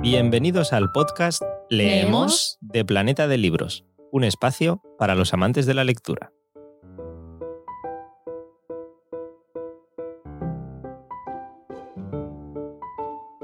Bienvenidos al podcast Leemos de Planeta de Libros, un espacio para los amantes de la lectura.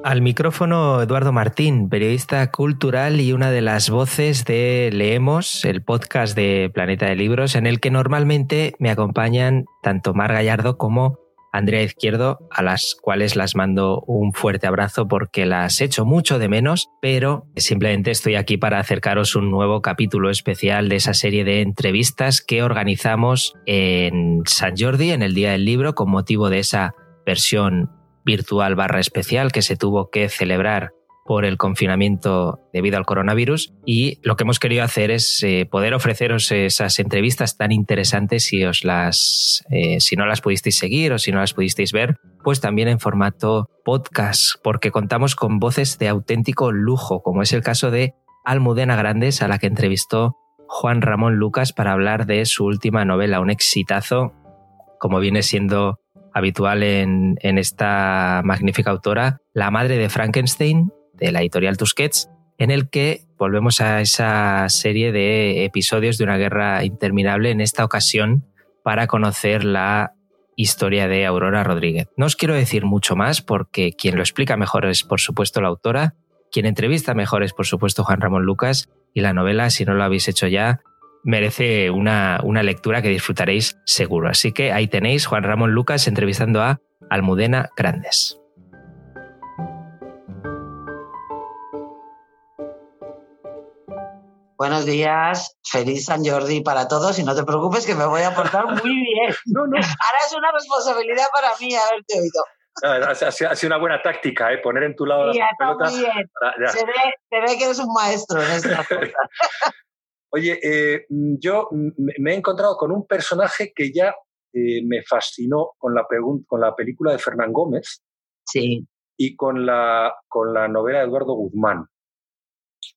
Al micrófono Eduardo Martín, periodista cultural y una de las voces de Leemos, el podcast de Planeta de Libros, en el que normalmente me acompañan tanto Mar Gallardo como Andrea Izquierdo, a las cuales las mando un fuerte abrazo porque las echo mucho de menos, pero simplemente estoy aquí para acercaros un nuevo capítulo especial de esa serie de entrevistas que organizamos en San Jordi, en el Día del Libro, con motivo de esa versión virtual barra especial que se tuvo que celebrar por el confinamiento debido al coronavirus y lo que hemos querido hacer es eh, poder ofreceros esas entrevistas tan interesantes si os las eh, si no las pudisteis seguir o si no las pudisteis ver pues también en formato podcast porque contamos con voces de auténtico lujo como es el caso de Almudena Grandes a la que entrevistó Juan Ramón Lucas para hablar de su última novela un exitazo como viene siendo habitual en, esta magnífica autora, La madre de Frankenstein, de la editorial Tusquets, en el que volvemos a esa serie de episodios de una guerra interminable, en esta ocasión para conocer la historia de Aurora Rodríguez. No os quiero decir mucho más porque quien lo explica mejor es por supuesto la autora, quien entrevista mejor es por supuesto Juan Ramón Lucas y la novela, si no lo habéis hecho ya, merece una, una lectura que disfrutaréis seguro. Así que ahí tenéis Juan Ramón Lucas entrevistando a Almudena Grandes. Buenos días, feliz San Jordi para todos y no te preocupes que me voy a portar muy bien. No, no. Ahora es una responsabilidad para mí haberte oído. Ha, sido una buena táctica, ¿eh? poner en tu lado sí, la Muy bien. se, ve, que eres un maestro en esta cosa. Oye, eh, yo me he encontrado con un personaje que ya eh, me fascinó con la, con la película de Fernán Gómez sí. y con la, con la novela de Eduardo Guzmán.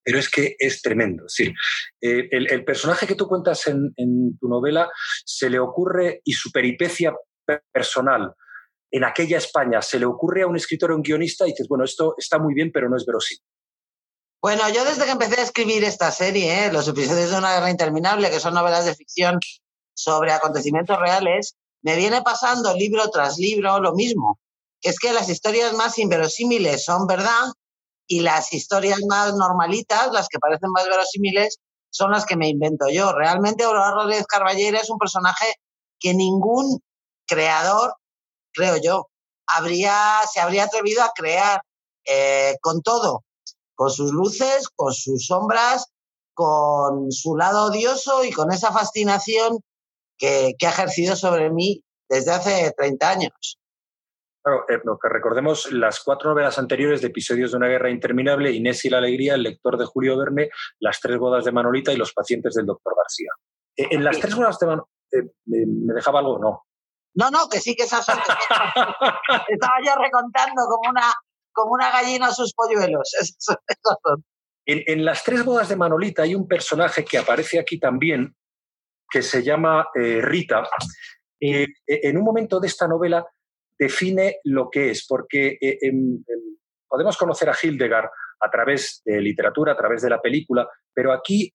Pero es que es tremendo. Es eh, el, personaje que tú cuentas en, tu novela se le ocurre y su peripecia personal en aquella España se le ocurre a un escritor o un guionista y dices, bueno, esto está muy bien, pero no es verosímil. Bueno, yo desde que empecé a escribir esta serie, ¿eh? Los episodios de una guerra interminable, que son novelas de ficción sobre acontecimientos reales, me viene pasando libro tras libro lo mismo, es que las historias más inverosímiles son verdad y las historias más normalitas, las que parecen más verosímiles, son las que me invento yo. Realmente Aurora Rodríguez Carballera es un personaje que ningún creador, creo yo, habría, se habría atrevido a crear eh, con todo con sus luces, con sus sombras, con su lado odioso y con esa fascinación que, ha ejercido sobre mí desde hace 30 años. Claro, eh, que recordemos las cuatro novelas anteriores de episodios de una guerra interminable, Inés y la alegría, el lector de Julio Verne, las tres bodas de Manolita y los pacientes del doctor García. Eh, en las tres bodas de Manolita, eh, ¿me, dejaba algo? No. No, no, que sí que esas son. Estaba yo recontando como una, como una gallina a sus polluelos. En, las tres bodas de Manolita hay un personaje que aparece aquí también, que se llama eh, Rita. Eh, en un momento de esta novela define lo que es, porque eh, podemos conocer a Hildegard a través de literatura, a través de la película, pero aquí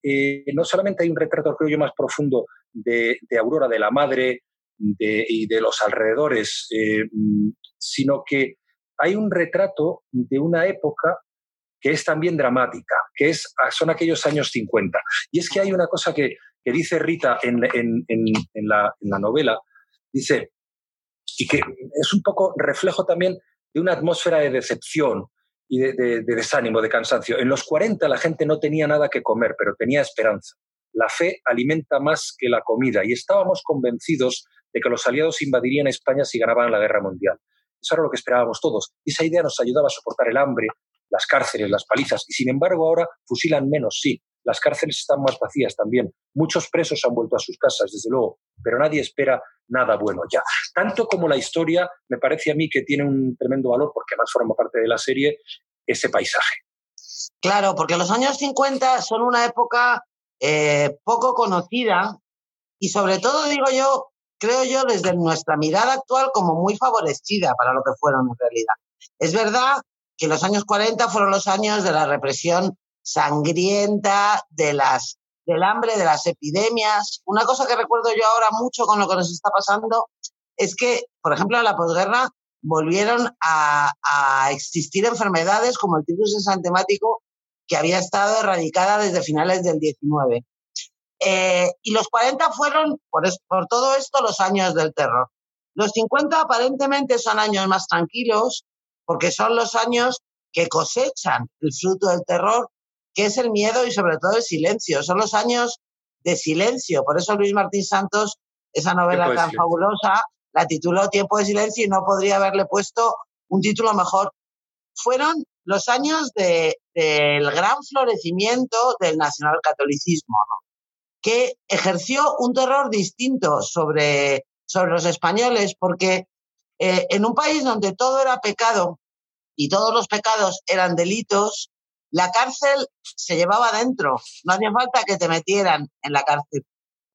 no solamente hay un retrato, creo yo, más profundo de, Aurora, de la madre y de los alrededores, sino que hay un retrato de una época que es también dramática, que es, ah, son aquellos años 50. Y es que hay una cosa que, dice Rita en, la, novela, dice, y que es un poco reflejo también de una atmósfera de decepción y de, de, desánimo, de cansancio. En los 40 la gente no tenía nada que comer, pero tenía esperanza. La fe alimenta más que la comida y estábamos convencidos de que los aliados invadirían España si ganaban la guerra mundial. Eso era lo que esperábamos todos. esa idea nos ayudaba a soportar el hambre, las cárceles, las palizas. Y sin embargo, ahora fusilan menos, sí. Las cárceles están más vacías también. Muchos presos han vuelto a sus casas, desde luego, pero nadie espera nada bueno ya. Tanto como la historia, me parece a mí que tiene un tremendo valor, porque además forma parte de la serie, ese paisaje. Claro, porque los años 50 son una época eh, poco conocida y sobre todo, digo yo, creo yo, desde nuestra mirada actual como muy favorecida para lo que fueron en realidad. Es verdad que los años 40 fueron los años de la represión sangrienta, de las, del hambre, de las epidemias. Una cosa que recuerdo yo ahora mucho con lo que nos está pasando es que, por ejemplo, en la posguerra volvieron a, existir enfermedades como el tifus ensantemático que había estado erradicada desde finales del 19. Eh, y los 40 fueron, por todo esto, los años del terror. Los 50 aparentemente son años más tranquilos, porque son los años que cosechan el fruto del terror, que es el miedo y sobre todo el silencio. Son los años de silencio. Por eso Luis Martín Santos, esa novela tan fabulosa, la tituló Tiempo de Silencio y no podría haberle puesto un título mejor. Fueron los años del gran florecimiento del nacionalcatolicismo, que ejerció un terror distinto sobre, sobre los españoles, porque eh, en un país donde todo era pecado y todos los pecados eran delitos, la cárcel se llevaba dentro, no hacía falta que te metieran en la cárcel.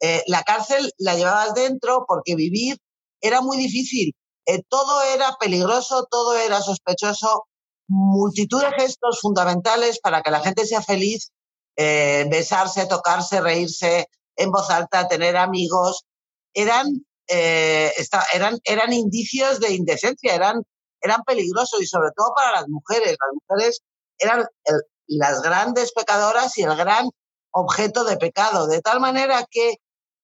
Eh, la cárcel la llevabas dentro porque vivir era muy difícil. Eh, todo era peligroso, todo era sospechoso, multitud de gestos fundamentales para que la gente sea feliz, eh, besarse, tocarse, reírse en voz alta, tener amigos, eran, eran, eran indicios de indecencia, eran, eran peligrosos y sobre todo para las mujeres. Las mujeres eran las grandes pecadoras y el gran objeto de pecado, de tal manera que,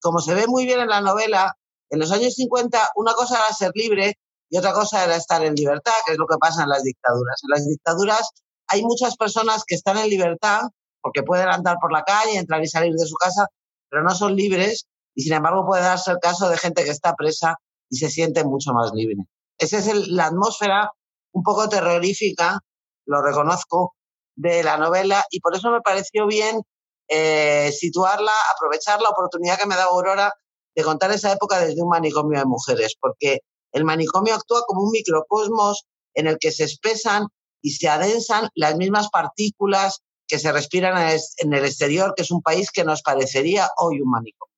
como se ve muy bien en la novela, en los años 50 una cosa era ser libre y otra cosa era estar en libertad, que es lo que pasa en las dictaduras. En las dictaduras hay muchas personas que están en libertad porque pueden andar por la calle, entrar y salir de su casa, pero no son libres y sin embargo puede darse el caso de gente que está presa y se siente mucho más libre. Esa es la atmósfera un poco terrorífica, lo reconozco, de la novela y por eso me pareció bien eh, situarla, aprovechar la oportunidad que me da Aurora de contar esa época desde un manicomio de mujeres, porque el manicomio actúa como un microcosmos en el que se espesan y se adensan las mismas partículas que se respiran en el exterior, que es un país que nos parecería hoy un manicomio.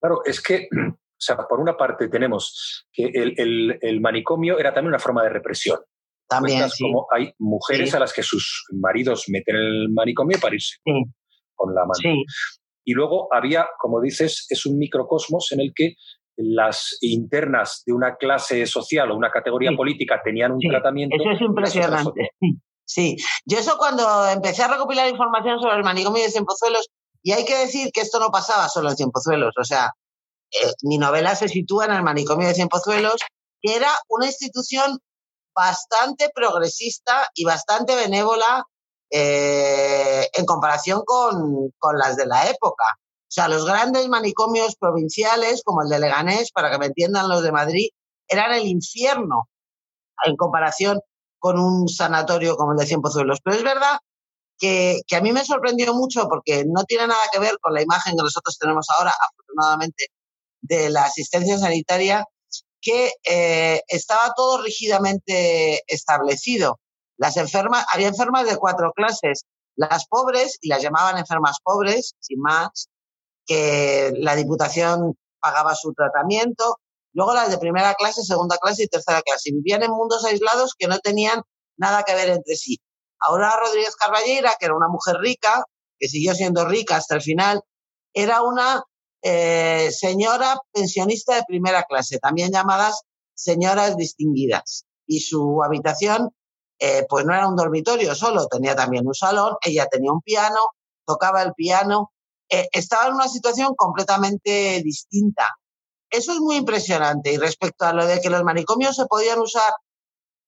Claro, es que, o sea, por una parte tenemos que el, manicomio era también una forma de represión. También, sí. como hay mujeres a las que sus maridos meten en el manicomio para irse con la mano. Y luego había, como dices, es un microcosmos en el que las internas de una clase social o una categoría política tenían un tratamiento. Eso es impresionante. Sí, yo eso cuando empecé a recopilar información sobre el manicomio de Cienpozuelos, y hay que decir que esto no pasaba solo en Cienpozuelos, o sea, eh, mi novela se sitúa en el manicomio de Cienpozuelos, que era una institución bastante progresista y bastante benévola eh, en comparación con, con, las de la época. O sea, los grandes manicomios provinciales, como el de Leganés, para que me entiendan los de Madrid, eran el infierno en comparación con un sanatorio como el de Cien Pozuelos. Pero es verdad que, que, a mí me sorprendió mucho porque no tiene nada que ver con la imagen que nosotros tenemos ahora, afortunadamente, de la asistencia sanitaria, que eh, estaba todo rígidamente establecido. Las enfermas, había enfermas de cuatro clases. Las pobres, y las llamaban enfermas pobres, sin más, que la Diputación pagaba su tratamiento. Luego las de primera clase, segunda clase y tercera clase. vivían en mundos aislados que no tenían nada que ver entre sí. Ahora Rodríguez Carballera, que era una mujer rica, que siguió siendo rica hasta el final, era una eh, señora pensionista de primera clase, también llamadas señoras distinguidas. Y su habitación eh, pues no era un dormitorio solo, tenía también un salón, ella tenía un piano, tocaba el piano, eh, estaba en una situación completamente distinta. Eso es muy impresionante. Y respecto a lo de que los manicomios se podían usar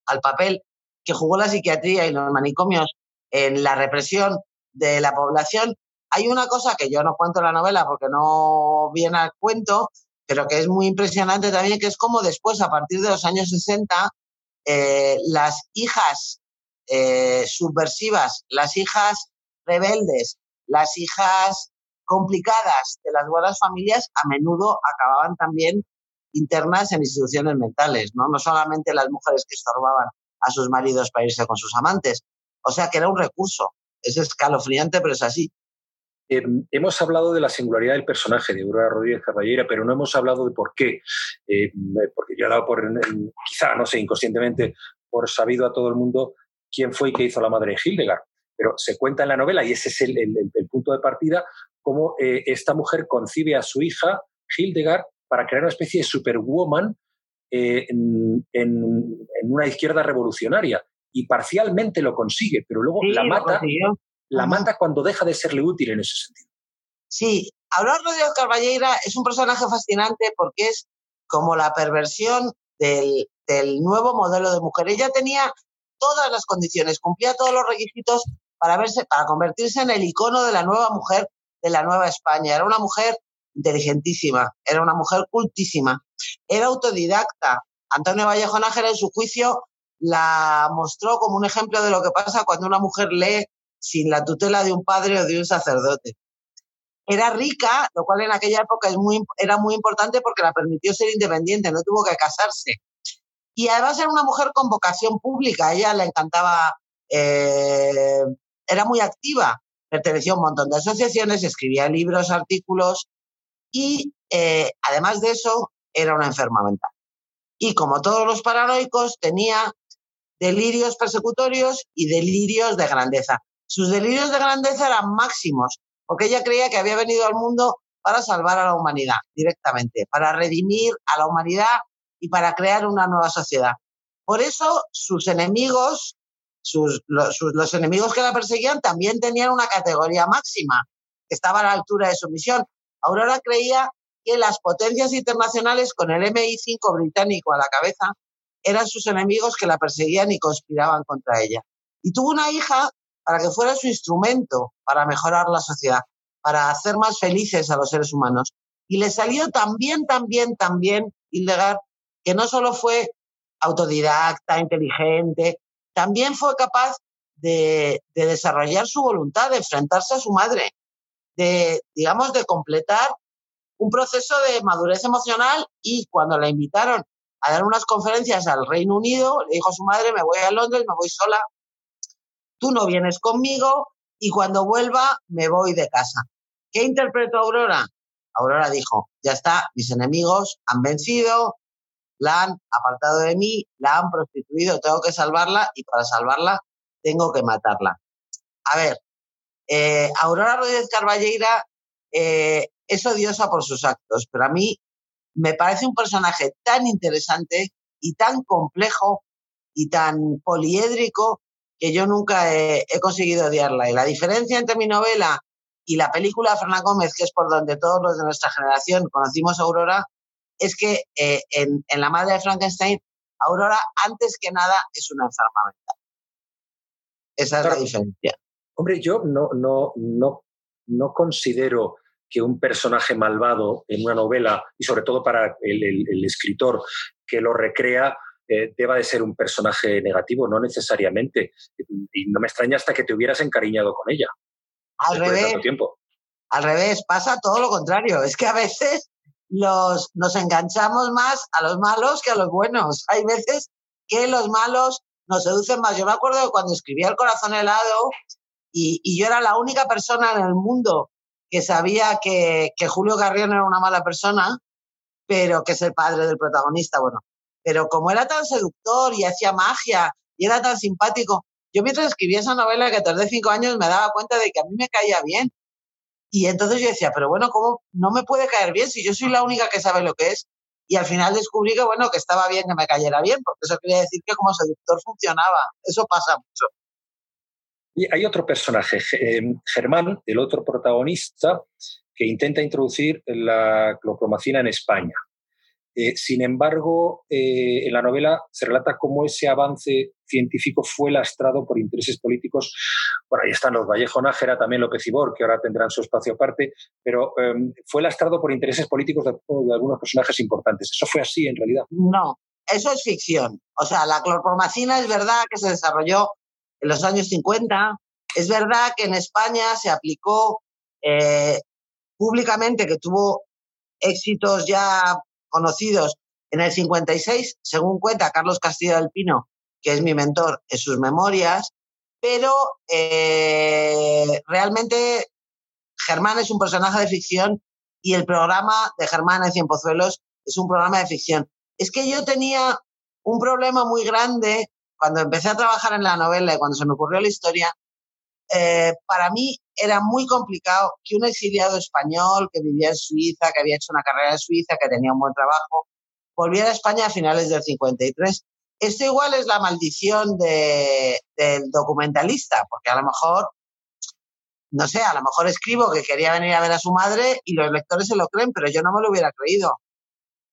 al papel que jugó la psiquiatría y los manicomios en la represión de la población, hay una cosa que yo no cuento en la novela porque no viene al cuento, pero que es muy impresionante también, que es como después, a partir de los años 60, eh, las hijas eh, subversivas, las hijas rebeldes, las hijas complicadas de las buenas familias a menudo acababan también internas en instituciones mentales, ¿no? No solamente las mujeres que estorbaban a sus maridos para irse con sus amantes. O sea que era un recurso. Es escalofriante, pero es así. Eh, hemos hablado de la singularidad del personaje de Aurora Rodríguez Caballera, pero no hemos hablado de por qué. Eh, porque yo he dado por, quizá, no sé, inconscientemente, por sabido a todo el mundo quién fue y qué hizo la madre de Hildegard, pero se cuenta en la novela, y ese es el, punto de partida, cómo eh, esta mujer concibe a su hija, Hildegard, para crear una especie de superwoman eh, en, una izquierda revolucionaria. Y parcialmente lo consigue, pero luego la mata, la mata cuando deja de serle útil en ese sentido. Sí, Aurora Rodríguez Carballeira es un personaje fascinante porque es como la perversión del, del nuevo modelo de mujer. Ella tenía todas las condiciones, cumplía todos los requisitos para verse, para convertirse en el icono de la nueva mujer de la nueva España. Era una mujer inteligentísima, era una mujer cultísima, era autodidacta. Antonio Vallejo Nájera en su juicio la mostró como un ejemplo de lo que pasa cuando una mujer lee sin la tutela de un padre o de un sacerdote. Era rica, lo cual en aquella época es muy, era muy importante porque la permitió ser independiente, no tuvo que casarse. Y además era una mujer con vocación pública, a ella le encantaba, eh, era muy activa, pertenecía a un montón de asociaciones, escribía libros, artículos y eh, además de eso era una enferma mental. Y como todos los paranoicos, tenía delirios persecutorios y delirios de grandeza. Sus delirios de grandeza eran máximos, porque ella creía que había venido al mundo para salvar a la humanidad directamente, para redimir a la humanidad y para crear una nueva sociedad. Por eso sus enemigos, sus, los, enemigos que la perseguían también tenían una categoría máxima, que estaba a la altura de su misión. Aurora creía que las potencias internacionales, con el MI5 británico a la cabeza, eran sus enemigos que la perseguían y conspiraban contra ella. Y tuvo una hija para que fuera su instrumento para mejorar la sociedad, para hacer más felices a los seres humanos. Y le salió también, también, también, Hildegard, que no solo fue autodidacta, inteligente, también fue capaz de, desarrollar su voluntad, de enfrentarse a su madre, de, digamos, de completar un proceso de madurez emocional y cuando la invitaron a dar unas conferencias al Reino Unido, le dijo a su madre, me voy a Londres, me voy sola, tú no vienes conmigo y cuando vuelva me voy de casa. ¿Qué interpretó Aurora? Aurora dijo, ya está, mis enemigos han vencido, la han apartado de mí, la han prostituido, tengo que salvarla y para salvarla tengo que matarla. A ver, eh, Aurora Rodríguez Carballeira eh, es odiosa por sus actos, pero a mí me parece un personaje tan interesante y tan complejo y tan poliédrico que yo nunca he, conseguido odiarla. Y la diferencia entre mi novela y la película de Fernán Gómez, que es por donde todos los de nuestra generación conocimos a Aurora, es que eh, en, La madre de Frankenstein, Aurora, antes que nada, es una enferma mental. Esa es la diferencia. Hombre, yo no, no, no, no considero que un personaje malvado en una novela, y sobre todo para el, escritor que lo recrea, eh, deba de ser un personaje negativo, no necesariamente. Y no me extraña hasta que te hubieras encariñado con ella. Al revés. Tiempo. Al revés, pasa todo lo contrario. Es que a veces los, nos enganchamos más a los malos que a los buenos. Hay veces que los malos nos seducen más. Yo me acuerdo de cuando escribía El corazón helado y, y yo era la única persona en el mundo que sabía que, que Julio Garrión era una mala persona, pero que es el padre del protagonista, bueno. Pero como era tan seductor y hacía magia y era tan simpático, yo mientras escribía esa novela que tardé cinco años me daba cuenta de que a mí me caía bien. Y entonces yo decía, pero bueno, ¿cómo no me puede caer bien si yo soy la única que sabe lo que es? Y al final descubrí que, bueno, que estaba bien que me cayera bien, porque eso quería decir que como seductor funcionaba. Eso pasa mucho. Y hay otro personaje, eh, Germán, el otro protagonista, que intenta introducir la clorpromacina en España. Eh, sin embargo, eh, en la novela se relata cómo ese avance científico fue lastrado por intereses políticos. Bueno, ahí están los Vallejo Nájera, también López Ibor, que ahora tendrán su espacio aparte, pero em, fue lastrado por intereses políticos de, de, algunos personajes importantes. ¿Eso fue así en realidad? No, eso es ficción. O sea, la clorpromacina es verdad que se desarrolló en los años 50. Es verdad que en España se aplicó eh, públicamente, que tuvo éxitos ya conocidos en el 56, según cuenta Carlos Castillo del Pino, que es mi mentor en sus memorias, pero eh, realmente Germán es un personaje de ficción y el programa de Germán en Cien Pozuelos es un programa de ficción. Es que yo tenía un problema muy grande cuando empecé a trabajar en la novela y cuando se me ocurrió la historia, eh, para mí era muy complicado que un exiliado español que vivía en Suiza, que había hecho una carrera en Suiza, que tenía un buen trabajo, volviera a España a finales del 53. Esto igual es la maldición de, del documentalista, porque a lo mejor, no sé, a lo mejor escribo que quería venir a ver a su madre y los lectores se lo creen, pero yo no me lo hubiera creído.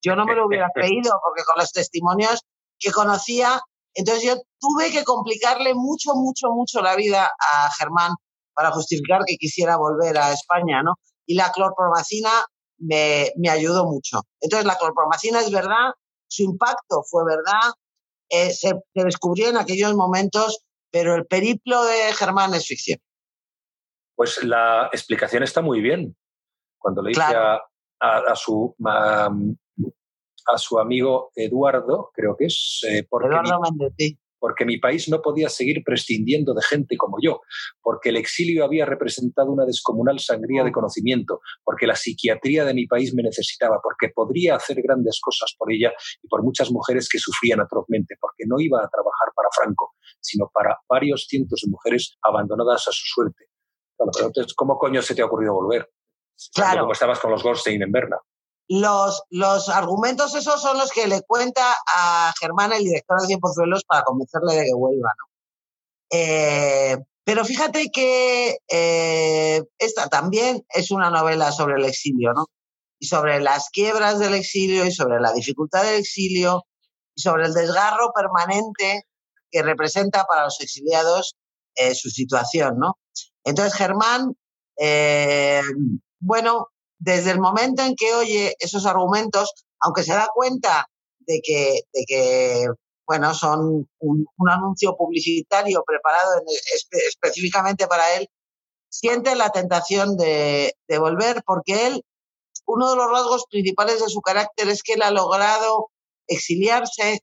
Yo no me lo hubiera creído porque con los testimonios que conocía entonces yo tuve que complicarle mucho, mucho, mucho la vida a Germán para justificar que quisiera volver a España, ¿no? Y la clorpromacina me, me ayudó mucho. Entonces la clorpromacina es verdad, su impacto fue verdad, eh, se, descubrió en aquellos momentos, pero el periplo de Germán es ficción. Pues la explicación está muy bien. Cuando le dice a, a, su a su amigo Eduardo, creo que es, eh, porque, Eduardo mi, porque mi país no podía seguir prescindiendo de gente como yo, porque el exilio había representado una descomunal sangría de mm. conocimiento, porque la psiquiatría de mi país me necesitaba, porque podría hacer grandes cosas por ella y por muchas mujeres que sufrían atrozmente, porque no iba a trabajar para Franco, sino para varios cientos de mujeres abandonadas a su suerte. Bueno, pero entonces, ¿cómo coño se te ha ocurrido volver? Claro. Como estabas con los Goldstein en Berna los, los argumentos esos son los que le cuenta a Germán, el director de Cienpozuelos, para convencerle de que vuelva, ¿no? Eh, pero fíjate que eh, esta también es una novela sobre el exilio, ¿no? Y sobre las quiebras del exilio y sobre la dificultad del exilio y sobre el desgarro permanente que representa para los exiliados eh, su situación, ¿no? Entonces Germán, bueno, desde el momento en que oye esos argumentos, aunque se da cuenta de que, de que bueno, son un, anuncio publicitario preparado específicamente para él, siente la tentación de, de volver porque él, uno de los rasgos principales de su carácter es que él ha logrado exiliarse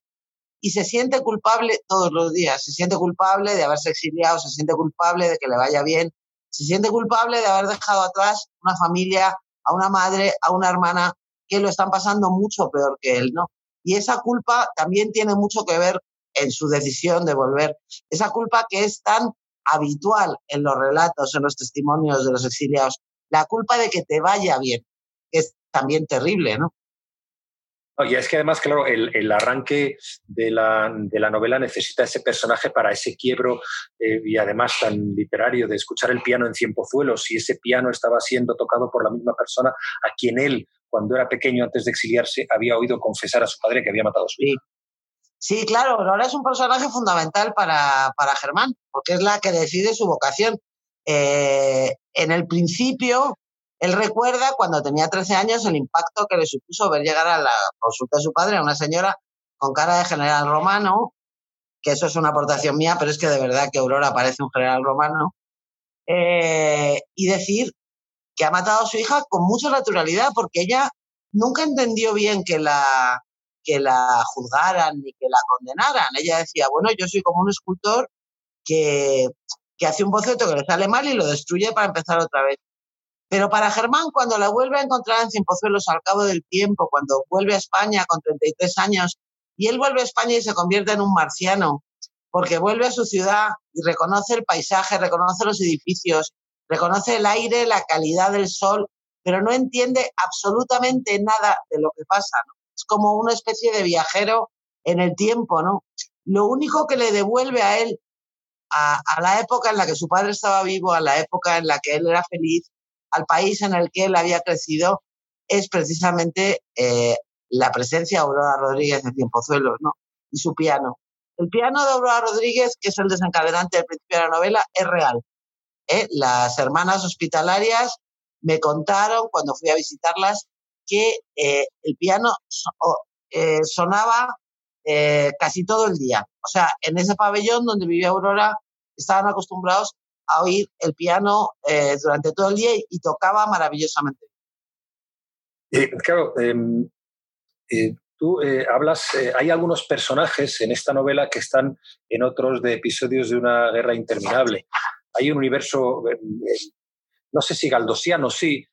y se siente culpable todos los días. Se siente culpable de haberse exiliado, se siente culpable de que le vaya bien, se siente culpable de haber dejado atrás una familia a una madre, a una hermana que lo están pasando mucho peor que él, ¿no? Y esa culpa también tiene mucho que ver en su decisión de volver. Esa culpa que es tan habitual en los relatos, en los testimonios de los exiliados. La culpa de que te vaya bien, que es también terrible, ¿no? Y es que además, claro, el, arranque de la, novela necesita ese personaje para ese quiebro eh, y además tan literario de escuchar el piano en Cienpozuelos y ese piano estaba siendo tocado por la misma persona a quien él, cuando era pequeño, antes de exiliarse, había oído confesar a su padre que había matado a su hijo. Sí, claro, ahora es un personaje fundamental para, para Germán, porque es la que decide su vocación. Eh, en el principio, él recuerda cuando tenía 13 años el impacto que le supuso ver llegar a la consulta de su padre a una señora con cara de general romano, que eso es una aportación mía, pero es que de verdad que Aurora parece un general romano, eh, y decir que ha matado a su hija con mucha naturalidad, porque ella nunca entendió bien que la, que la juzgaran ni que la condenaran. Ella decía, bueno, yo soy como un escultor que, que hace un boceto que le sale mal y lo destruye para empezar otra vez. Pero para Germán, cuando la vuelve a encontrar en Cienpozuelos al cabo del tiempo, cuando vuelve a España con 33 años, y él vuelve a España y se convierte en un marciano, porque vuelve a su ciudad y reconoce el paisaje, reconoce los edificios, reconoce el aire, la calidad del sol, pero no entiende absolutamente nada de lo que pasa. Es como una especie de viajero en el tiempo, ¿no? Lo único que le devuelve a él a, a, la época en la que su padre estaba vivo, a la época en la que él era feliz, al país en el que él había crecido es precisamente eh, la presencia de Aurora Rodríguez de Tiempozuelos, ¿no? Y su piano. El piano de Aurora Rodríguez, que es el desencadenante del principio de la novela, es real. ¿eh? Las hermanas hospitalarias me contaron cuando fui a visitarlas que eh, el piano sonaba casi todo el día. O sea, en ese pabellón donde vivía Aurora estaban acostumbrados a oír el piano eh, durante todo el día y, tocaba maravillosamente. Eh, claro, em, eh, tú hablas, hay algunos personajes en esta novela que están en otros de episodios de una guerra interminable. Hay un universo, em, em, no sé si galdosiano, sí,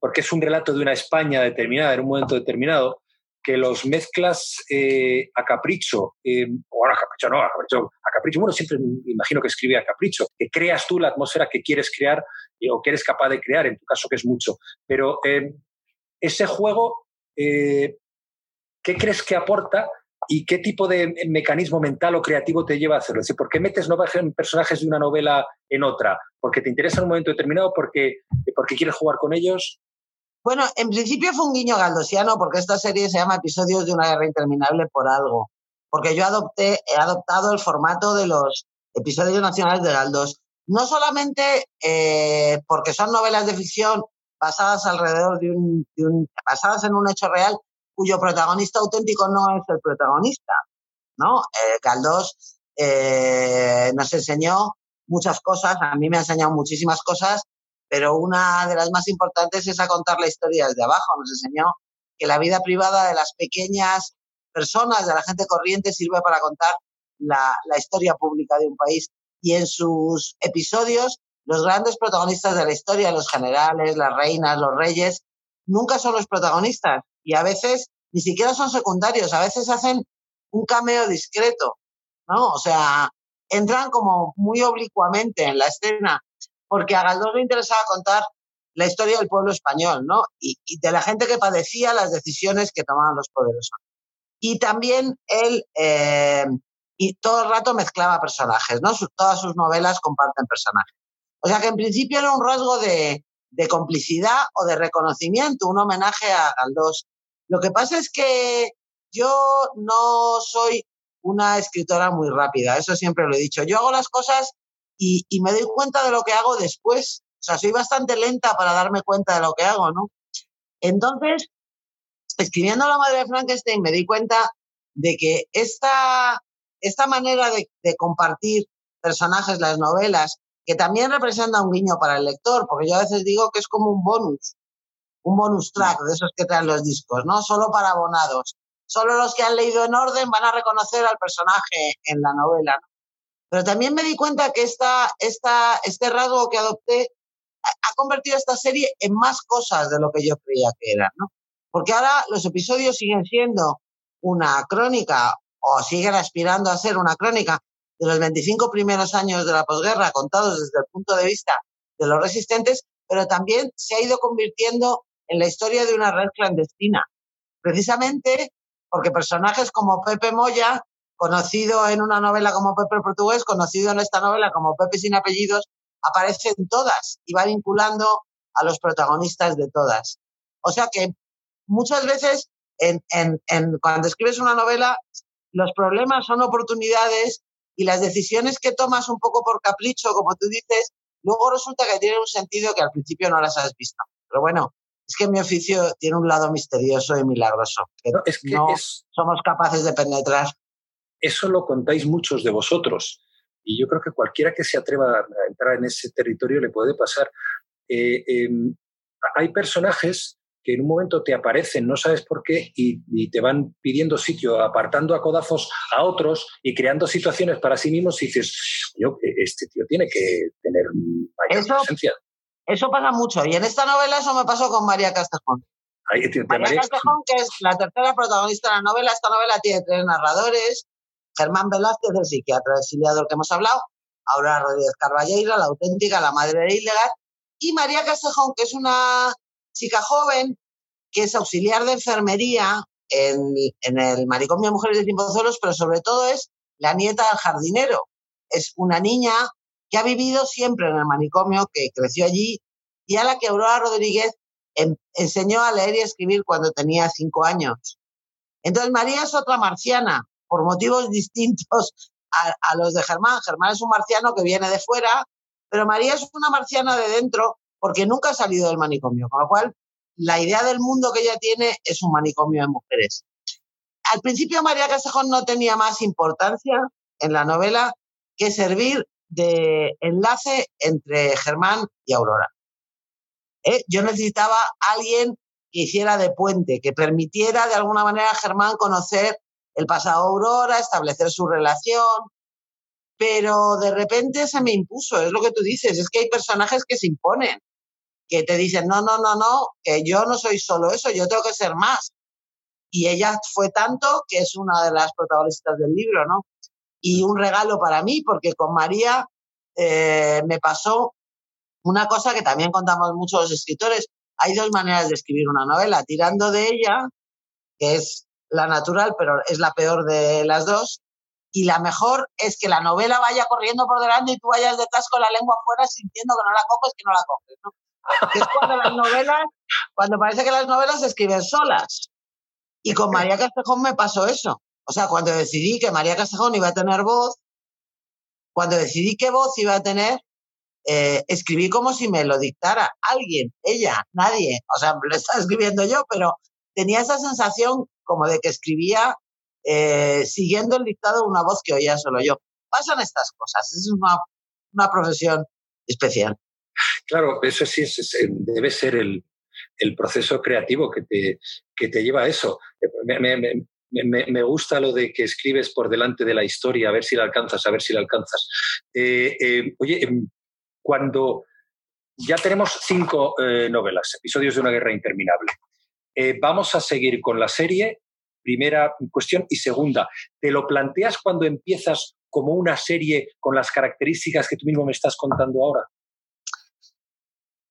porque es un relato de una España determinada, en un momento determinado, que los mezclas eh, a capricho, eh, o a capricho no, a capricho, a capricho, bueno, siempre imagino que escribe a capricho, que creas tú la atmósfera que quieres crear o que eres capaz de crear, en tu caso que es mucho. Pero ese juego, ¿qué crees que aporta y qué tipo de mecanismo mental o creativo te lleva a hacerlo? Es decir, ¿por qué metes personajes de una novela en otra? ¿Porque te interesa en un momento determinado? ¿Porque, porque quieres jugar con ellos? Bueno, en principio fue un guiño galdosiano porque esta serie se llama Episodios de una guerra interminable por algo. Porque yo adopté, he adoptado el formato de los episodios nacionales de Galdos. No solamente eh, porque son novelas de ficción basadas alrededor de un, basadas en un hecho real cuyo protagonista auténtico no es el protagonista, ¿no? Eh, Galdós eh, nos enseñó muchas cosas, a mí me ha enseñado muchísimas cosas pero una de las más importantes es a contar la historia desde abajo. Nos enseñó que la vida privada de las pequeñas personas, de la gente corriente, sirve para contar la, la historia pública de un país. Y en sus episodios, los grandes protagonistas de la historia, los generales, las reinas, los reyes, nunca son los protagonistas. Y a veces ni siquiera son secundarios, a veces hacen un cameo discreto, ¿no? O sea, entran como muy oblicuamente en la escena porque a Galdós le interesaba contar la historia del pueblo español, ¿no? Y, de la gente que padecía las decisiones que tomaban los poderosos. Y también él, eh, y todo el rato mezclaba personajes, ¿no? todas sus novelas comparten personajes. O sea que en principio era un rasgo de, de complicidad o de reconocimiento, un homenaje a Galdós. Lo que pasa es que yo no soy una escritora muy rápida, eso siempre lo he dicho. Yo hago las cosas y, me doy cuenta de lo que hago después. O sea, soy bastante lenta para darme cuenta de lo que hago, ¿no? Entonces, escribiendo La Madre de Frankenstein, me di cuenta de que esta, esta manera de, de compartir personajes, las novelas, que también representa un guiño para el lector, porque yo a veces digo que es como un bonus, un bonus track de esos que traen los discos, ¿no? Solo para abonados. Solo los que han leído en orden van a reconocer al personaje en la novela. ¿no? Pero también me di cuenta que esta, esta, este rasgo que adopté ha convertido esta serie en más cosas de lo que yo creía que era, ¿no? Porque ahora los episodios siguen siendo una crónica o siguen aspirando a ser una crónica de los 25 primeros años de la posguerra contados desde el punto de vista de los resistentes, pero también se ha ido convirtiendo en la historia de una red clandestina, precisamente porque personajes como Pepe Moya conocido en una novela como Pepe el Portugués, conocido en esta novela como Pepe sin apellidos, aparecen todas y va vinculando a los protagonistas de todas. O sea que muchas veces en, en, en, cuando escribes una novela, los problemas son oportunidades y las decisiones que tomas un poco por capricho, como tú dices, luego resulta que tienen un sentido que al principio no las has visto. Pero bueno, es que mi oficio tiene un lado misterioso y milagroso, que no, es que somos capaces de penetrar. Eso lo contáis muchos de vosotros. Y yo creo que cualquiera que se atreva a entrar en ese territorio le puede pasar. Eh, em, hay personajes que en un momento te aparecen, no sabes por qué, y, te van pidiendo sitio, apartando a codazos a otros y creando situaciones para sí mismos y dices, yo, este tío tiene que tener mayor eso, presencia. Eso pasa mucho. Y en esta novela eso me pasó con María Castejón. María Castejón, que es la tercera protagonista de la novela. Esta novela tiene tres narradores. Germán Velázquez, el psiquiatra exiliado del que hemos hablado, Aurora Rodríguez Carballeira, la auténtica, la madre de y María Castejón, que es una chica joven que es auxiliar de enfermería en, en el manicomio de Mujeres de Timpozuelos, pero sobre todo es la nieta del jardinero. Es una niña que ha vivido siempre en el manicomio, que creció allí y a la que Aurora Rodríguez enseñó a leer y escribir cuando tenía cinco años. Entonces María es otra marciana, por motivos distintos a, los de Germán. Germán es un marciano que viene de fuera, pero María es una marciana de dentro porque nunca ha salido del manicomio, con lo cual la idea del mundo que ella tiene es un manicomio de mujeres. Al principio María Castejón no tenía más importancia en la novela que servir de enlace entre Germán y Aurora. ¿Eh? Yo necesitaba alguien que hiciera de puente, que permitiera de alguna manera a Germán conocer el pasado Aurora, establecer su relación, pero de repente se me impuso, es lo que tú dices, es que hay personajes que se imponen, que te dicen, no, no, no, no, que yo no soy solo eso, yo tengo que ser más. y ella fue tanto que es una de las protagonistas del libro, ¿no? Y un regalo para mí, porque con María eh, me pasó una cosa que también contamos muchos los escritores. Hay dos maneras de escribir una novela, tirando de ella, que es la natural, pero es la peor de las dos, y la mejor es que la novela vaya corriendo por delante y tú vayas detrás con la lengua afuera sintiendo que no la coges, que no la coges. ¿no? es cuando las novelas, cuando parece que las novelas se escriben solas. Y con María Castejón me pasó eso. O sea, cuando decidí que María Castejón iba a tener voz, cuando decidí qué voz iba a tener, eh, escribí como si me lo dictara alguien, ella, nadie. O sea, lo estaba escribiendo yo, pero tenía esa sensación como de que escribía eh, siguiendo el dictado una voz que oía solo yo. Pasan estas cosas, es una, una profesión especial. Claro, eso sí debe ser el, el, proceso creativo que te, que te lleva a eso. Me, me, me, gusta lo de que escribes por delante de la historia, a ver si la alcanzas, a ver si la alcanzas. Eh, eh, oye, em, cuando ya tenemos cinco novelas, episodios de una guerra interminable, vamos a seguir con la serie Primera cuestión. Y segunda, ¿te lo planteas cuando empiezas como una serie con las características que tú mismo me estás contando ahora?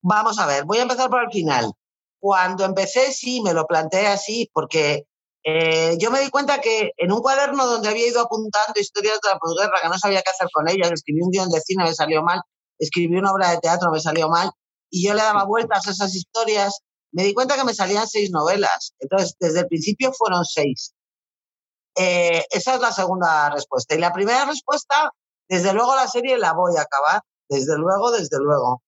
Vamos a ver, voy a empezar por el final. Cuando empecé, sí, me lo planteé así, porque eh, yo me di cuenta que en un cuaderno donde había ido apuntando historias de la posguerra, que no sabía qué hacer con ellas, escribí un guion de cine, me salió mal, escribí una obra de teatro, me salió mal, y yo le daba vueltas a esas historias me di cuenta que me salían seis novelas. Entonces, desde el principio fueron seis. Eh, esa es la segunda respuesta. Y la primera respuesta, desde luego la serie la voy a acabar. Desde luego, desde luego.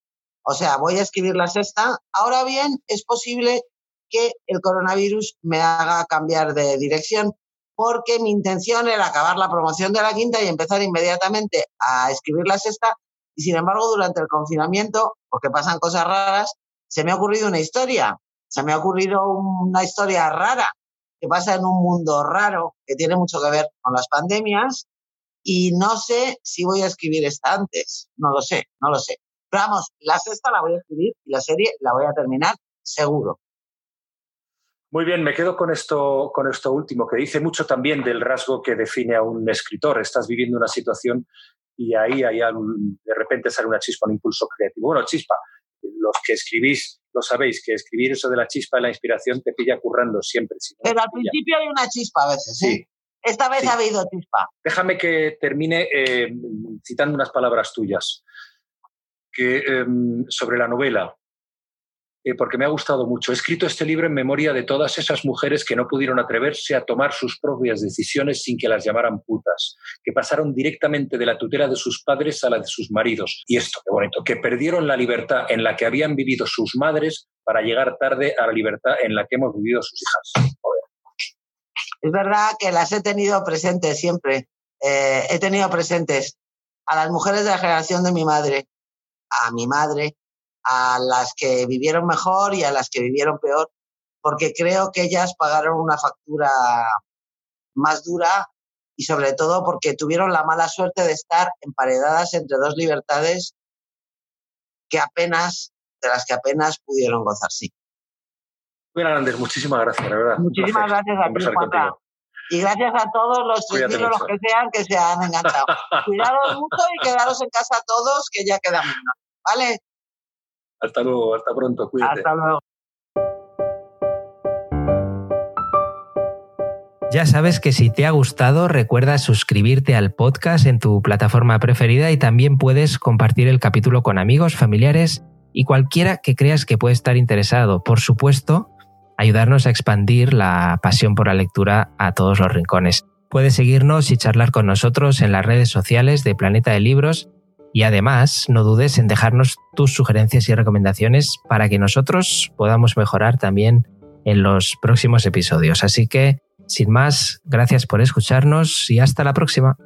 O sea, voy a escribir la sexta. Ahora bien, es posible que el coronavirus me haga cambiar de dirección porque mi intención era acabar la promoción de la quinta y empezar inmediatamente a escribir la sexta. Y sin embargo, durante el confinamiento, porque pasan cosas raras, se me ha ocurrido una historia, se me ha ocurrido una historia rara que pasa en un mundo raro que tiene mucho que ver con las pandemias y no sé si voy a escribir esta antes, no lo sé, no lo sé. Pero vamos, la sexta la voy a escribir y la serie la voy a terminar seguro. Muy bien, me quedo con esto, con esto último, que dice mucho también del rasgo que define a un escritor. Estás viviendo una situación y ahí hay de repente sale una chispa, un impulso creativo. Bueno, chispa, los que escribís lo sabéis, que escribir eso de la chispa de la inspiración te pilla currando siempre. Pero al principio hay una chispa a veces. ¿eh? Sí. Esta vez ha habido chispa. Déjame que termine eh, citando unas palabras tuyas que, em, sobre la novela. Eh, porque me ha gustado mucho. He escrito este libro en memoria de todas esas mujeres que no pudieron atreverse a tomar sus propias decisiones sin que las llamaran putas, que pasaron directamente de la tutela de sus padres a la de sus maridos. Y esto, qué bonito, que perdieron la libertad en la que habían vivido sus madres para llegar tarde a la libertad en la que hemos vivido sus hijas. Es verdad que las he tenido presentes siempre. Eh, he tenido presentes a las mujeres de la generación de mi madre, a mi madre, a las que vivieron mejor y a las que vivieron peor, porque creo que ellas pagaron una factura más dura y sobre todo porque tuvieron la mala suerte de estar emparedadas entre dos libertades que apenas, de las que apenas pudieron gozar, sí. Bueno, Hernández, muchísimas gracias, la verdad. Muchísimas gracias a ti, Juanca. Y gracias a todos los tres los que sean que se han enganchado. Cuidados mucho y quedaros en casa todos, que ya queda menos. ¿Vale? Hasta luego, hasta pronto, cuídate. Hasta luego. Ya sabes que si te ha gustado, recuerda suscribirte al podcast en tu plataforma preferida y también puedes compartir el capítulo con amigos, familiares y cualquiera que creas que puede estar interesado. Por supuesto, ayudarnos a expandir la pasión por la lectura a todos los rincones. Puedes seguirnos y charlar con nosotros en las redes sociales de Planeta de Libros y además, no dudes en dejarnos tus sugerencias y recomendaciones para que nosotros podamos mejorar también en los próximos episodios. Así que, sin más, gracias por escucharnos y hasta la próxima.